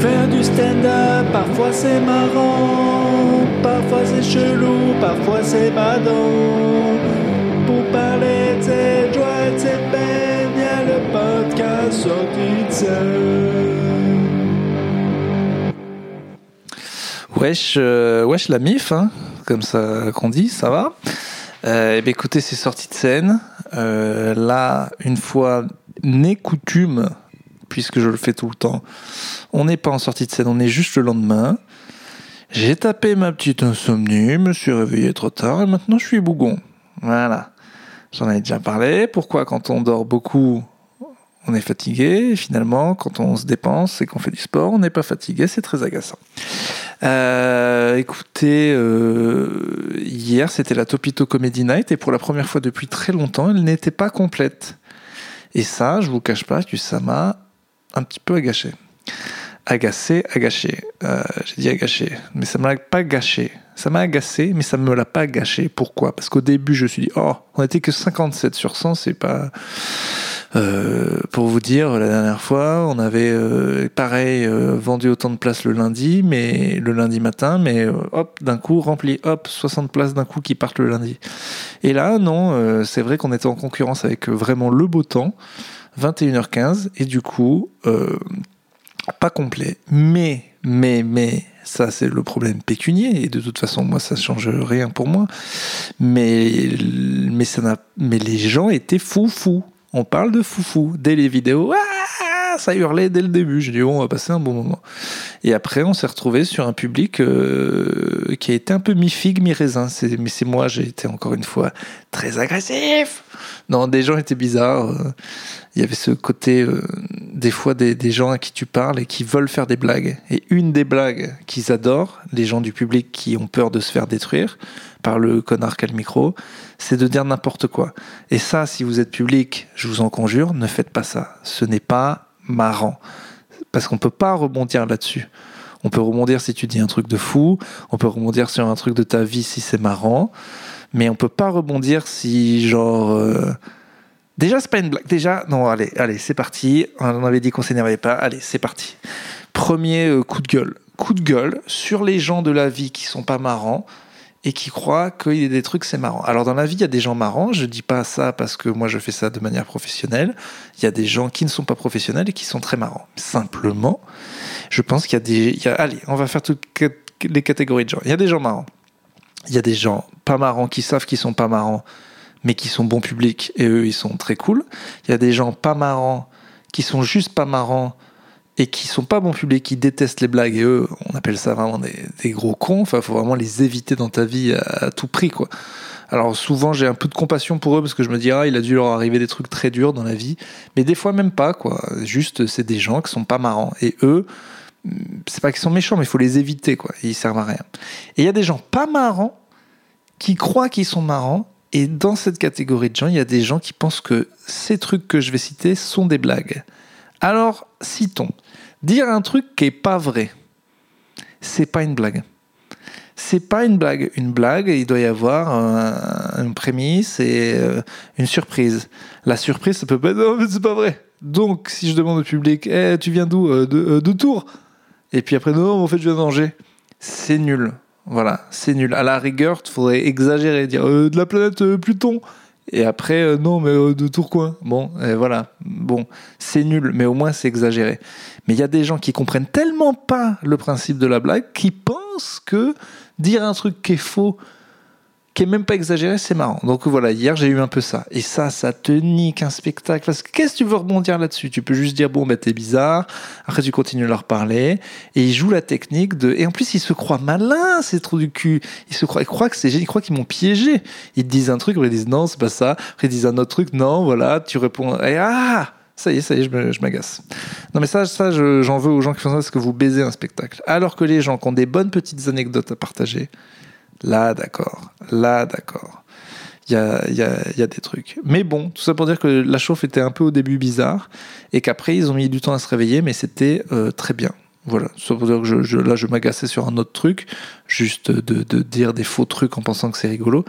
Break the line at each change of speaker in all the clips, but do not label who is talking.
Faire du stand-up, parfois c'est marrant, parfois c'est chelou, parfois c'est badant. Pour parler de cette joie et de cette peine, y a le podcast sorti de scène.
Wesh, euh, wesh la mif, hein, comme ça qu'on dit, ça va euh, Eh bien écoutez, c'est sorti de scène. Euh, là, une fois n'est coutume, puisque je le fais tout le temps, on n'est pas en sortie de scène, on est juste le lendemain. J'ai tapé ma petite insomnie, me suis réveillé trop tard et maintenant je suis bougon. Voilà. J'en avais déjà parlé. Pourquoi quand on dort beaucoup, on est fatigué? Finalement quand on se dépense et qu'on fait du sport, on n'est pas fatigué, c'est très agaçant. Euh, écoutez, euh, hier c'était la Topito Comedy Night et pour la première fois depuis très longtemps, elle n'était pas complète. Et ça, je vous cache pas que ça m'a un petit peu agacé. Agacé, agacé. Euh, J'ai dit agacé, mais ça m'a pas gâché. Ça m'a agacé, mais ça me l'a pas gâché. Pourquoi? Parce qu'au début, je me suis dit, oh, on était que 57 sur 100, c'est pas. Euh, pour vous dire, la dernière fois, on avait euh, pareil vendu autant de places le lundi, mais le lundi matin, mais hop, d'un coup rempli, hop, 60 places d'un coup qui partent le lundi. Et là, non, c'est vrai qu'on était en concurrence avec vraiment le beau temps, 21h15, et du coup, euh, pas complet. Mais, mais, mais, ça c'est le problème pécunier, et de toute façon, moi, ça change rien pour moi. Mais, mais, ça mais les gens étaient fous, fous. On parle de foufou. Dès les vidéos, ah, ça hurlait dès le début. J'ai dit, bon, on va passer un bon moment. Et après, on s'est retrouvé sur un public euh, qui a été un peu mi-figue, mi-raisin. Mais c'est moi, j'ai été encore une fois très agressif. Non, des gens étaient bizarres. euh, Il y avait ce côté, euh, des fois, des, des gens à qui tu parles et qui veulent faire des blagues. Et une des blagues qu'ils adorent, les gens du public qui ont peur de se faire détruire par le connard qu'a le micro, c'est de dire n'importe quoi. Et ça, si vous êtes public, je vous en conjure, ne faites pas ça. Ce n'est pas marrant. Parce qu'on peut pas rebondir là-dessus. On peut rebondir si tu dis un truc de fou, on peut rebondir sur un truc de ta vie si c'est marrant, mais on peut pas rebondir si genre... euh, Déjà, c'est pas une blague. Déjà, non, allez, allez, c'est parti. On avait dit qu'on s'énervait pas. Allez, c'est parti. Premier euh, coup de gueule. Coup de gueule sur les gens de la vie qui sont pas marrants et qui croient qu'il y a des trucs, c'est marrant. Alors, dans la vie, il y a des gens marrants. Je dis pas ça parce que moi, je fais ça de manière professionnelle. Il y a des gens qui ne sont pas professionnels et qui sont très marrants. Simplement, je pense qu'il y a des. il allez, on va faire toutes les catégories de gens. Il y a des gens marrants. Il y a des gens pas marrants qui savent qu'ils sont pas marrants, mais qui sont bons publics et eux, ils sont très cool. Il y a des gens pas marrants qui sont juste pas marrants et qui sont pas bons publics, qui détestent les blagues et eux, on appelle ça vraiment des, des gros cons. Enfin, faut vraiment les éviter dans ta vie à, tout prix, quoi. Alors souvent j'ai un peu de compassion pour eux parce que je me dis ah il a dû leur arriver des trucs très durs dans la vie, mais des fois même pas quoi. Juste c'est des gens qui sont pas marrants et eux c'est pas qu'ils sont méchants mais il faut les éviter quoi. Ils servent à rien. Et il y a des gens pas marrants qui croient qu'ils sont marrants et dans cette catégorie de gens il y a des gens qui pensent que ces trucs que je vais citer sont des blagues. Alors citons dire un truc qui est pas vrai. C'est pas une blague c'est pas une blague. Une blague, il doit y avoir un- une prémisse et euh, une surprise. La surprise, ça peut pas être non, mais c'est pas vrai. Donc, si je demande au public, Eh, tu viens d'où Euh, de, euh, de Tours? Et puis après, non, en fait, je viens d'Angers. C'est nul. Voilà, c'est nul. À la rigueur, il faudrait exagérer, dire de la planète Pluton. Et après, euh, non, mais euh, de Tourcoing. Bon, voilà. Bon, c'est nul, mais au moins c'est exagéré. Mais il y a des gens qui comprennent tellement pas le principe de la blague qui pensent que dire un truc qui est faux, qui même pas exagéré, c'est marrant. Donc voilà, hier j'ai eu un peu ça. Et ça, ça te nique un spectacle. Parce que qu'est-ce que tu veux rebondir là-dessus? Tu peux juste dire, bon, bah t'es bizarre. Après, tu continues à leur parler. Et ils jouent la technique de. Et en plus, ils se croient malins, ces trous du cul. Ils se croient, ils croient que c'est ils croient qu'ils m'ont piégé. Ils disent un truc, après ils disent non, c'est pas ça. Après, ils disent un autre truc, non, voilà, tu réponds. Et ah ça y est, ça y est, je m'agace. Non mais ça, ça je- j'en veux aux gens qui font ça parce que vous baisez un spectacle. Alors que les gens qui ont des bonnes petites anecdotes à partager, là d'accord, là d'accord. Il y a, y, a, y a des trucs. Mais bon, tout ça pour dire que la chauffe était un peu au début bizarre et qu'après ils ont mis du temps à se réveiller, mais c'était euh, très bien. Voilà, ça pour dire que là je m'agaçais sur un autre truc, juste de, de dire des faux trucs en pensant que c'est rigolo.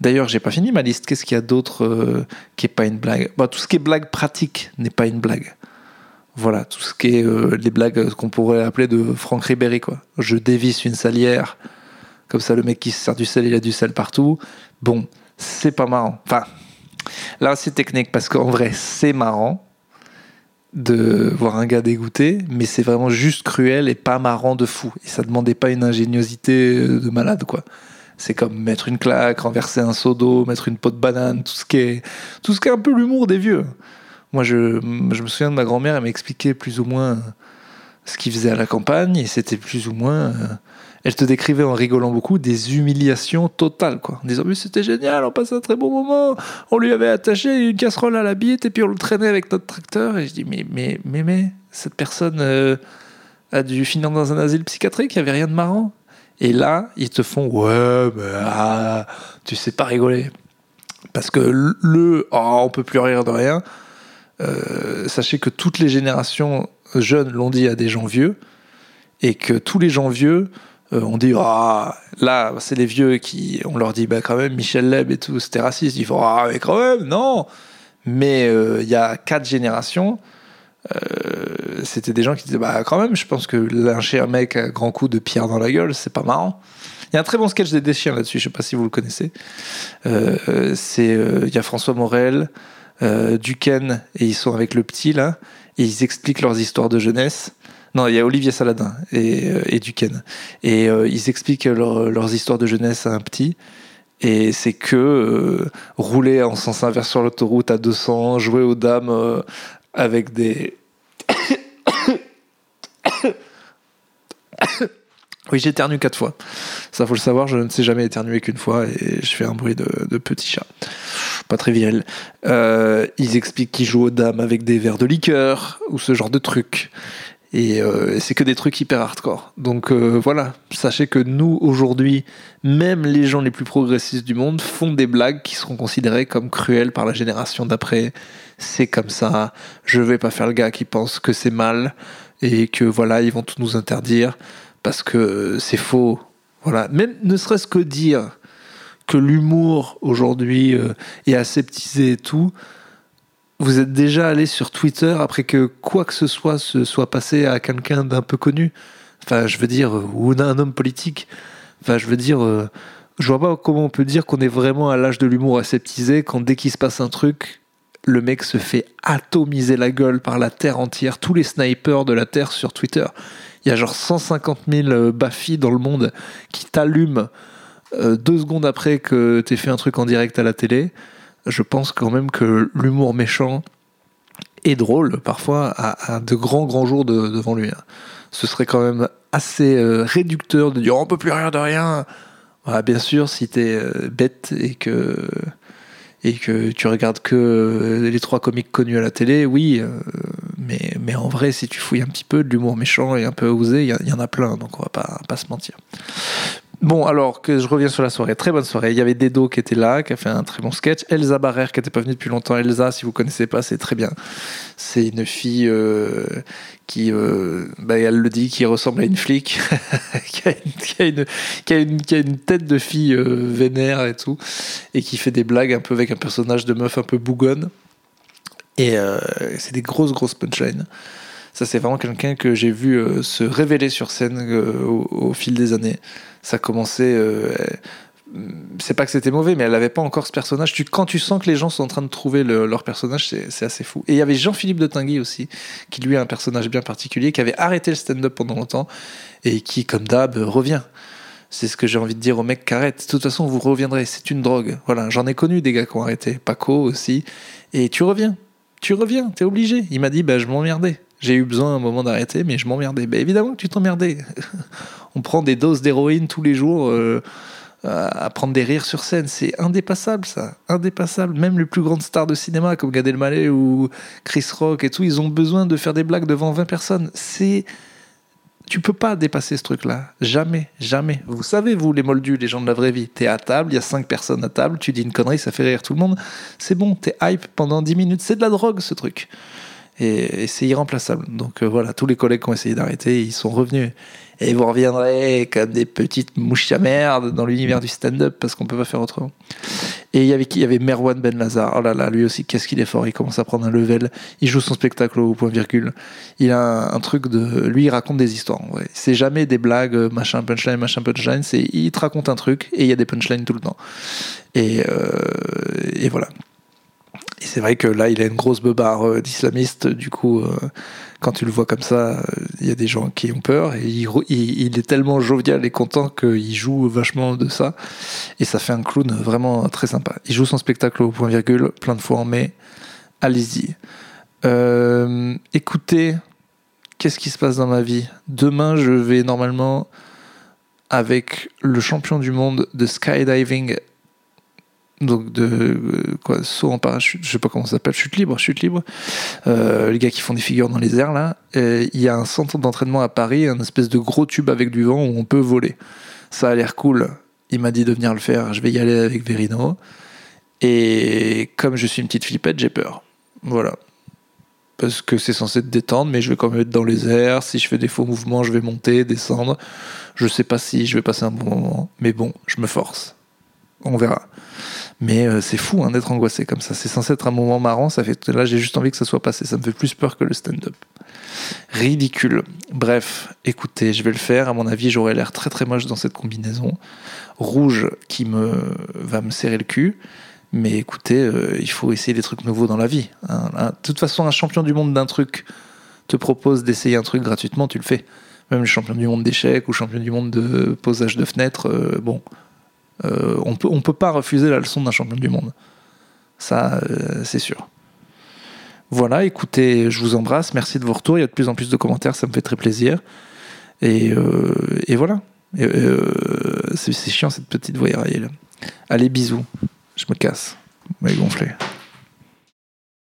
D'ailleurs, j'ai pas fini ma liste. Qu'est-ce qu'il y a d'autre euh, qui est pas une blague? Bah, Tout ce qui est blague pratique n'est pas une blague. Voilà, tout ce qui est euh, les blagues qu'on pourrait appeler de Franck Ribéry, quoi. Je dévisse une salière, comme ça le mec qui se sert du sel, il a du sel partout. Bon, c'est pas marrant. Enfin, là c'est technique parce qu'en vrai c'est marrant de voir un gars dégoûté, mais c'est vraiment juste cruel et pas marrant de fou. Et ça demandait pas une ingéniosité de malade, quoi. C'est comme mettre une claque, renverser un seau d'eau, mettre une peau de banane, tout ce qui est, tout ce qui est un peu l'humour des vieux. Moi, je, je, me souviens de ma grand-mère, elle m'expliquait plus ou moins ce qu'il faisait à la campagne, et c'était plus ou moins. Elle te décrivait en rigolant beaucoup des humiliations totales, quoi. En disant, mais c'était génial, on passait un très bon moment, on lui avait attaché une casserole à la bite, et puis on le traînait avec notre tracteur. Et je dis, mais, mais, mais, mais, cette personne euh, a dû finir dans un asile psychiatrique, il n'y avait rien de marrant. Et là, ils te font, ouais, mais ah, tu sais pas rigoler. Parce que le, oh, on peut plus rire de rien euh, sachez que toutes les générations jeunes l'ont dit à des gens vieux, et que tous les gens vieux euh, ont dit ah là c'est les vieux qui on leur dit bah quand même Michel Leb et tout c'était raciste. Ils font ah mais quand même non. Mais euh, il y a quatre générations c'était des gens qui disaient bah quand même je pense que lyncher un mec à grand coup de pierre dans la gueule c'est pas marrant. Il y a un très bon sketch des chiens là-dessus je sais pas si vous le connaissez. C'est il y a François Morel euh, Duquesne et ils sont avec le petit là et ils expliquent leurs histoires de jeunesse. Non, il y a Olivier Saladin et, euh, et Duquesne. Et euh, ils expliquent leurs histoires de jeunesse à un petit. Et c'est que rouler en sens inverse sur l'autoroute à 200, jouer aux dames avec des. oui, j'ai éternué quatre fois. Ça, faut le savoir, je ne sais jamais éternuer qu'une fois et je fais un bruit de, de petit chat pas très viril. Euh, ils expliquent qu'ils jouent aux dames avec des verres de liqueur ou ce genre de trucs. Et euh, c'est que des trucs hyper hardcore. Donc euh, voilà, sachez que nous, aujourd'hui, même les gens les plus progressistes du monde font des blagues qui seront considérées comme cruelles par la génération d'après. C'est comme ça, je vais pas faire le gars qui pense que c'est mal et que voilà, ils vont tout nous interdire parce que c'est faux. Voilà, même ne serait-ce que dire que l'humour aujourd'hui euh, est aseptisé et tout, vous êtes déjà allé sur Twitter après que quoi que ce soit se soit passé à quelqu'un d'un peu connu? Enfin, je veux dire, euh, ou un homme politique. Enfin, je veux dire, euh, je vois pas comment on peut dire qu'on est vraiment à l'âge de l'humour aseptisé quand dès qu'il se passe un truc, le mec se fait atomiser la gueule par la terre entière, tous les snipers de la terre sur Twitter. Il y a genre 150 000 baffis dans le monde qui t'allument euh, deux secondes après que tu fait un truc en direct à la télé, je pense quand même que l'humour méchant est drôle parfois à, de grands grands jours devant lui. Hein. Ce serait quand même assez euh, réducteur de dire on peut plus rien de rien. bien sûr, si tu es euh, bête et que et que tu regardes que les trois comiques connus à la télé, oui, mais, mais en vrai, si tu fouilles un petit peu de l'humour méchant et un peu osé, il y, en a plein, donc on va pas, pas se mentir. Bon, alors que je reviens sur la soirée, très bonne soirée. Il y avait Dedo qui était là, qui a fait un très bon sketch. Elsa Barrère qui n'était pas venue depuis longtemps. Elsa, si vous connaissez pas, c'est très bien. C'est une fille euh, qui, euh, bah, elle le dit, qui ressemble à une flic, qui, a une, tête de fille euh, vénère et tout, et qui fait des blagues un peu avec un personnage de meuf un peu bougonne. Et c'est des grosses, grosses punchlines. Ça, c'est vraiment quelqu'un que j'ai vu euh, se révéler sur scène euh, au, fil des années ça commençait. Euh, c'est pas que c'était mauvais, mais elle avait pas encore ce personnage. Tu, quand tu sens que les gens sont en train de trouver leur personnage, c'est assez fou. Et il y avait Jean-Philippe de Tinguy aussi, qui lui a un personnage bien particulier, qui avait arrêté le stand-up pendant longtemps et qui, comme d'hab, revient. C'est ce que j'ai envie de dire aux mecs qui arrêtent. De toute façon, vous reviendrez. C'est une drogue. Voilà, j'en ai connu des gars qui ont arrêté. Paco aussi. Et tu reviens. Tu reviens. T'es obligé. Il m'a dit, bah, je m'emmerdais. J'ai eu besoin un moment d'arrêter, mais je m'emmerdais. Bah, évidemment que tu t'emmerdais. on prend des doses d'héroïne tous les jours euh, à prendre des rires sur scène. C'est indépassable, ça. Indépassable. Même les plus grandes stars de cinéma, comme Gad Elmaleh ou Chris Rock et tout, ils ont besoin de faire des blagues devant 20 personnes. C'est. Tu peux pas dépasser ce truc-là. Jamais, jamais. Vous savez, vous, les moldus, les gens de la vraie vie, t'es à table, il y a 5 personnes à table, tu dis une connerie, ça fait rire tout le monde. C'est bon, t'es hype pendant 10 minutes. C'est de la drogue, ce truc. Et, c'est irremplaçable. Donc euh, voilà, tous les collègues qui ont essayé d'arrêter, ils sont revenus. Et vous reviendrez comme des petites mouches à merde dans l'univers du stand-up parce qu'on peut pas faire autrement. Et il y avait qui? Il y avait Merwan Ben Lazar. Oh là là, lui aussi, qu'est-ce qu'il est fort. Il commence à prendre un level. Il joue son spectacle au point virgule. Il a un, truc de. Lui, il raconte des histoires. C'est jamais des blagues, machin punchline, machin punchline. C'est il te raconte un truc et il y a des punchlines tout le temps. Et, euh, et voilà. Et c'est vrai que là, il a une grosse beubare euh, d'islamiste. Du coup, euh, quand tu le vois comme ça, euh, il y a des gens qui ont peur. Et il, est tellement jovial et content qu'il joue vachement de ça. Et ça fait un clown vraiment très sympa. Il joue son spectacle au point virgule plein de fois en mai. Allez-y. Écoutez, qu'est-ce qui se passe dans ma vie? Demain, je vais normalement avec le champion du monde de skydiving donc de euh, quoi saut en parachute je sais pas comment ça s'appelle chute libre chute libre. Euh, les gars qui font des figures dans les airs là. Il y a un centre d'entraînement à Paris un espèce de gros tube avec du vent où on peut voler. Ça a l'air cool. Il m'a dit de venir le faire. Je vais y aller avec Verino. Et comme je suis une petite flippette j'ai peur. Voilà. Parce que c'est censé te détendre mais je vais quand même être dans les airs. Si je fais des faux mouvements je vais monter descendre. Je sais pas si je vais passer un bon moment mais bon je me force. On verra mais euh, c'est fou hein, d'être angoissé comme ça. C'est censé être un moment marrant. Ça fait là, j'ai juste envie que ça soit passé. Ça me fait plus peur que le stand-up. Ridicule. Bref, écoutez, je vais le faire. À mon avis, j'aurai l'air très très moche dans cette combinaison rouge qui me va me serrer le cul. Mais écoutez, euh, il faut essayer des trucs nouveaux dans la vie. hein. De toute façon, un champion du monde d'un truc te propose d'essayer un truc gratuitement, tu le fais. Même le champion du monde d'échecs ou champion du monde de posage de fenêtre, euh, bon, euh, on peut, on peut pas refuser la leçon d'un champion du monde. Ça, euh, c'est sûr. Voilà, écoutez, je vous embrasse. Merci de vos retours. Il y a de plus en plus de commentaires, ça me fait très plaisir. Et, euh, et voilà. C'est chiant cette petite là. Allez, bisous. Je me casse. Mais gonflé.